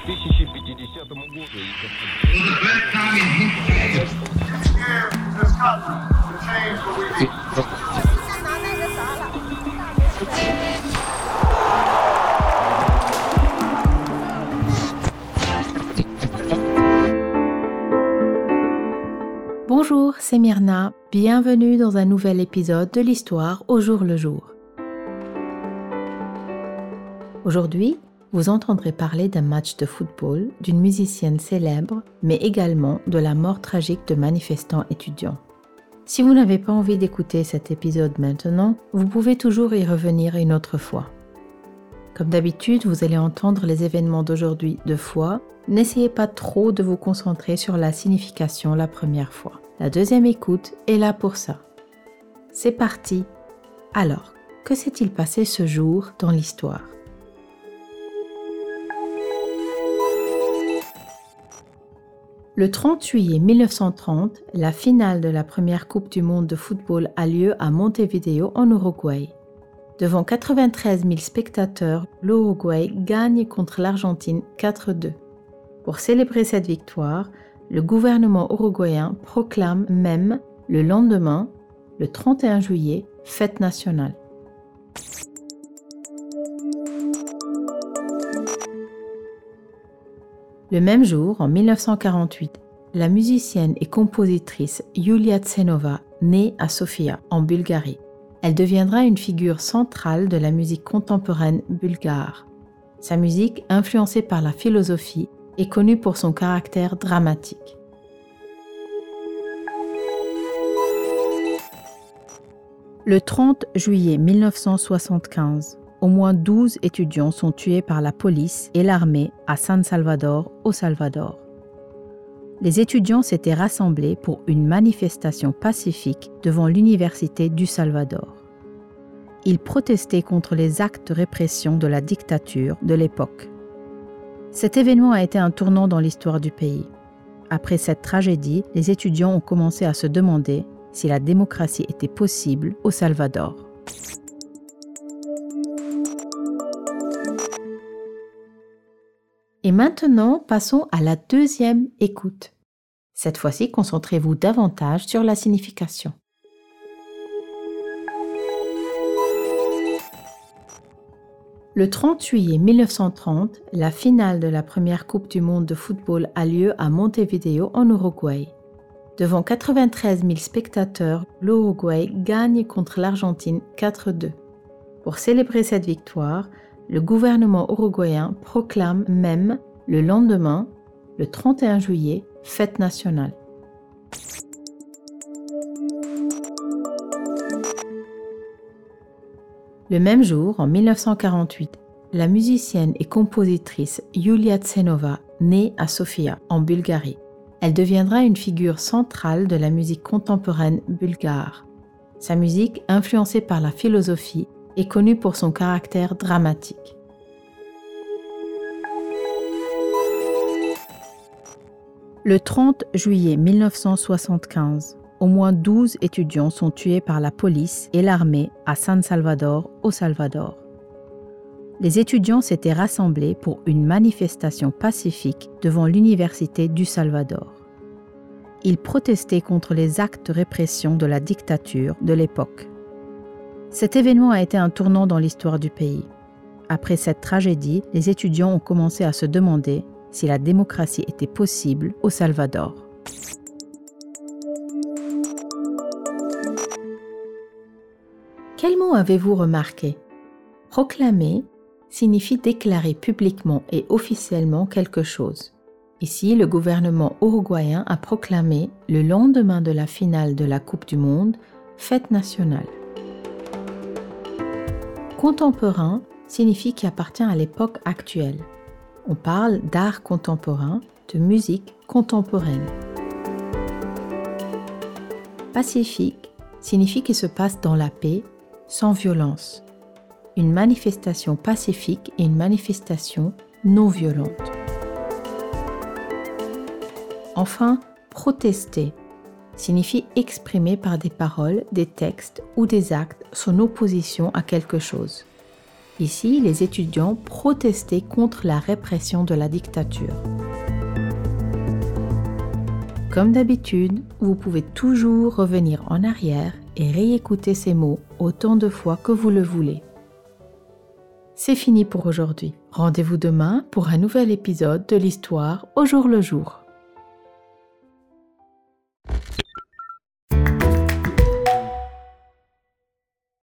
2050 году. Bonjour, c'est Myrna. Bienvenue dans un nouvel épisode de l'histoire au jour le jour. Aujourd'hui, vous entendrez parler d'un match de football, d'une musicienne célèbre, mais également de la mort tragique de manifestants étudiants. Si vous n'avez pas envie d'écouter cet épisode maintenant, vous pouvez toujours y revenir une autre fois. Comme d'habitude, vous allez entendre les événements d'aujourd'hui deux fois. N'essayez pas trop de vous concentrer sur la signification la première fois. La deuxième écoute est là pour ça. C'est parti. Alors, que s'est-il passé ce jour dans l'histoire? Le 30 juillet 1930, la finale de la première Coupe du Monde de football a lieu à Montevideo en Uruguay. Devant 93 000 spectateurs, l'Uruguay gagne contre l'Argentine 4-2. Pour célébrer cette victoire, le gouvernement uruguayen proclame même le lendemain, le 31 juillet, fête nationale. Le même jour, en 1948, la musicienne et compositrice Yulia Tsenova naît à Sofia, en Bulgarie. Elle deviendra une figure centrale de la musique contemporaine bulgare. Sa musique, influencée par la philosophie, est connue pour son caractère dramatique. Le 30 juillet 1975, au moins 12 étudiants sont tués par la police et l'armée à San Salvador, au Salvador. Les étudiants s'étaient rassemblés pour une manifestation pacifique devant l'Université du Salvador. Ils protestaient contre les actes de répression de la dictature de l'époque. Cet événement a été un tournant dans l'histoire du pays. Après cette tragédie, les étudiants ont commencé à se demander si la démocratie était possible au Salvador. Et maintenant, passons à la deuxième écoute. Cette fois-ci, concentrez-vous davantage sur la signification. Le 30 juillet 1930, la finale de la première Coupe du Monde de football a lieu à Montevideo en Uruguay. Devant 93 000 spectateurs, l'Uruguay gagne contre l'Argentine 4-2. Pour célébrer cette victoire, le gouvernement uruguayen proclame même le lendemain, le 31 juillet, fête nationale. Le même jour, en 1948, la musicienne et compositrice Yulia Tsenova naît à Sofia, en Bulgarie. Elle deviendra une figure centrale de la musique contemporaine bulgare. Sa musique, influencée par la philosophie, est connue pour son caractère dramatique. Le 30 juillet 1975, au moins 12 étudiants sont tués par la police et l'armée à San Salvador, au Salvador. Les étudiants s'étaient rassemblés pour une manifestation pacifique devant l'Université du Salvador. Ils protestaient contre les actes de répression de la dictature de l'époque. Cet événement a été un tournant dans l'histoire du pays. Après cette tragédie, les étudiants ont commencé à se demander si la démocratie était possible au Salvador. Quel mot avez-vous remarqué? Proclamer signifie déclarer publiquement et officiellement quelque chose. Ici, le gouvernement uruguayen a proclamé, le lendemain de la finale de la Coupe du Monde, fête nationale. Contemporain signifie qui appartient à l'époque actuelle. On parle d'art contemporain, de musique contemporaine. Pacifique signifie qu'il se passe dans la paix, sans violence. Une manifestation pacifique et une manifestation non violente. Enfin, protester signifie exprimer par des paroles, des textes ou des actes son opposition à quelque chose. Ici, les étudiants protestaient contre la répression de la dictature. Comme d'habitude, vous pouvez toujours revenir en arrière et réécouter ces mots autant de fois que vous le voulez. C'est fini pour aujourd'hui. Rendez-vous demain pour un nouvel épisode de l'histoire au jour le jour.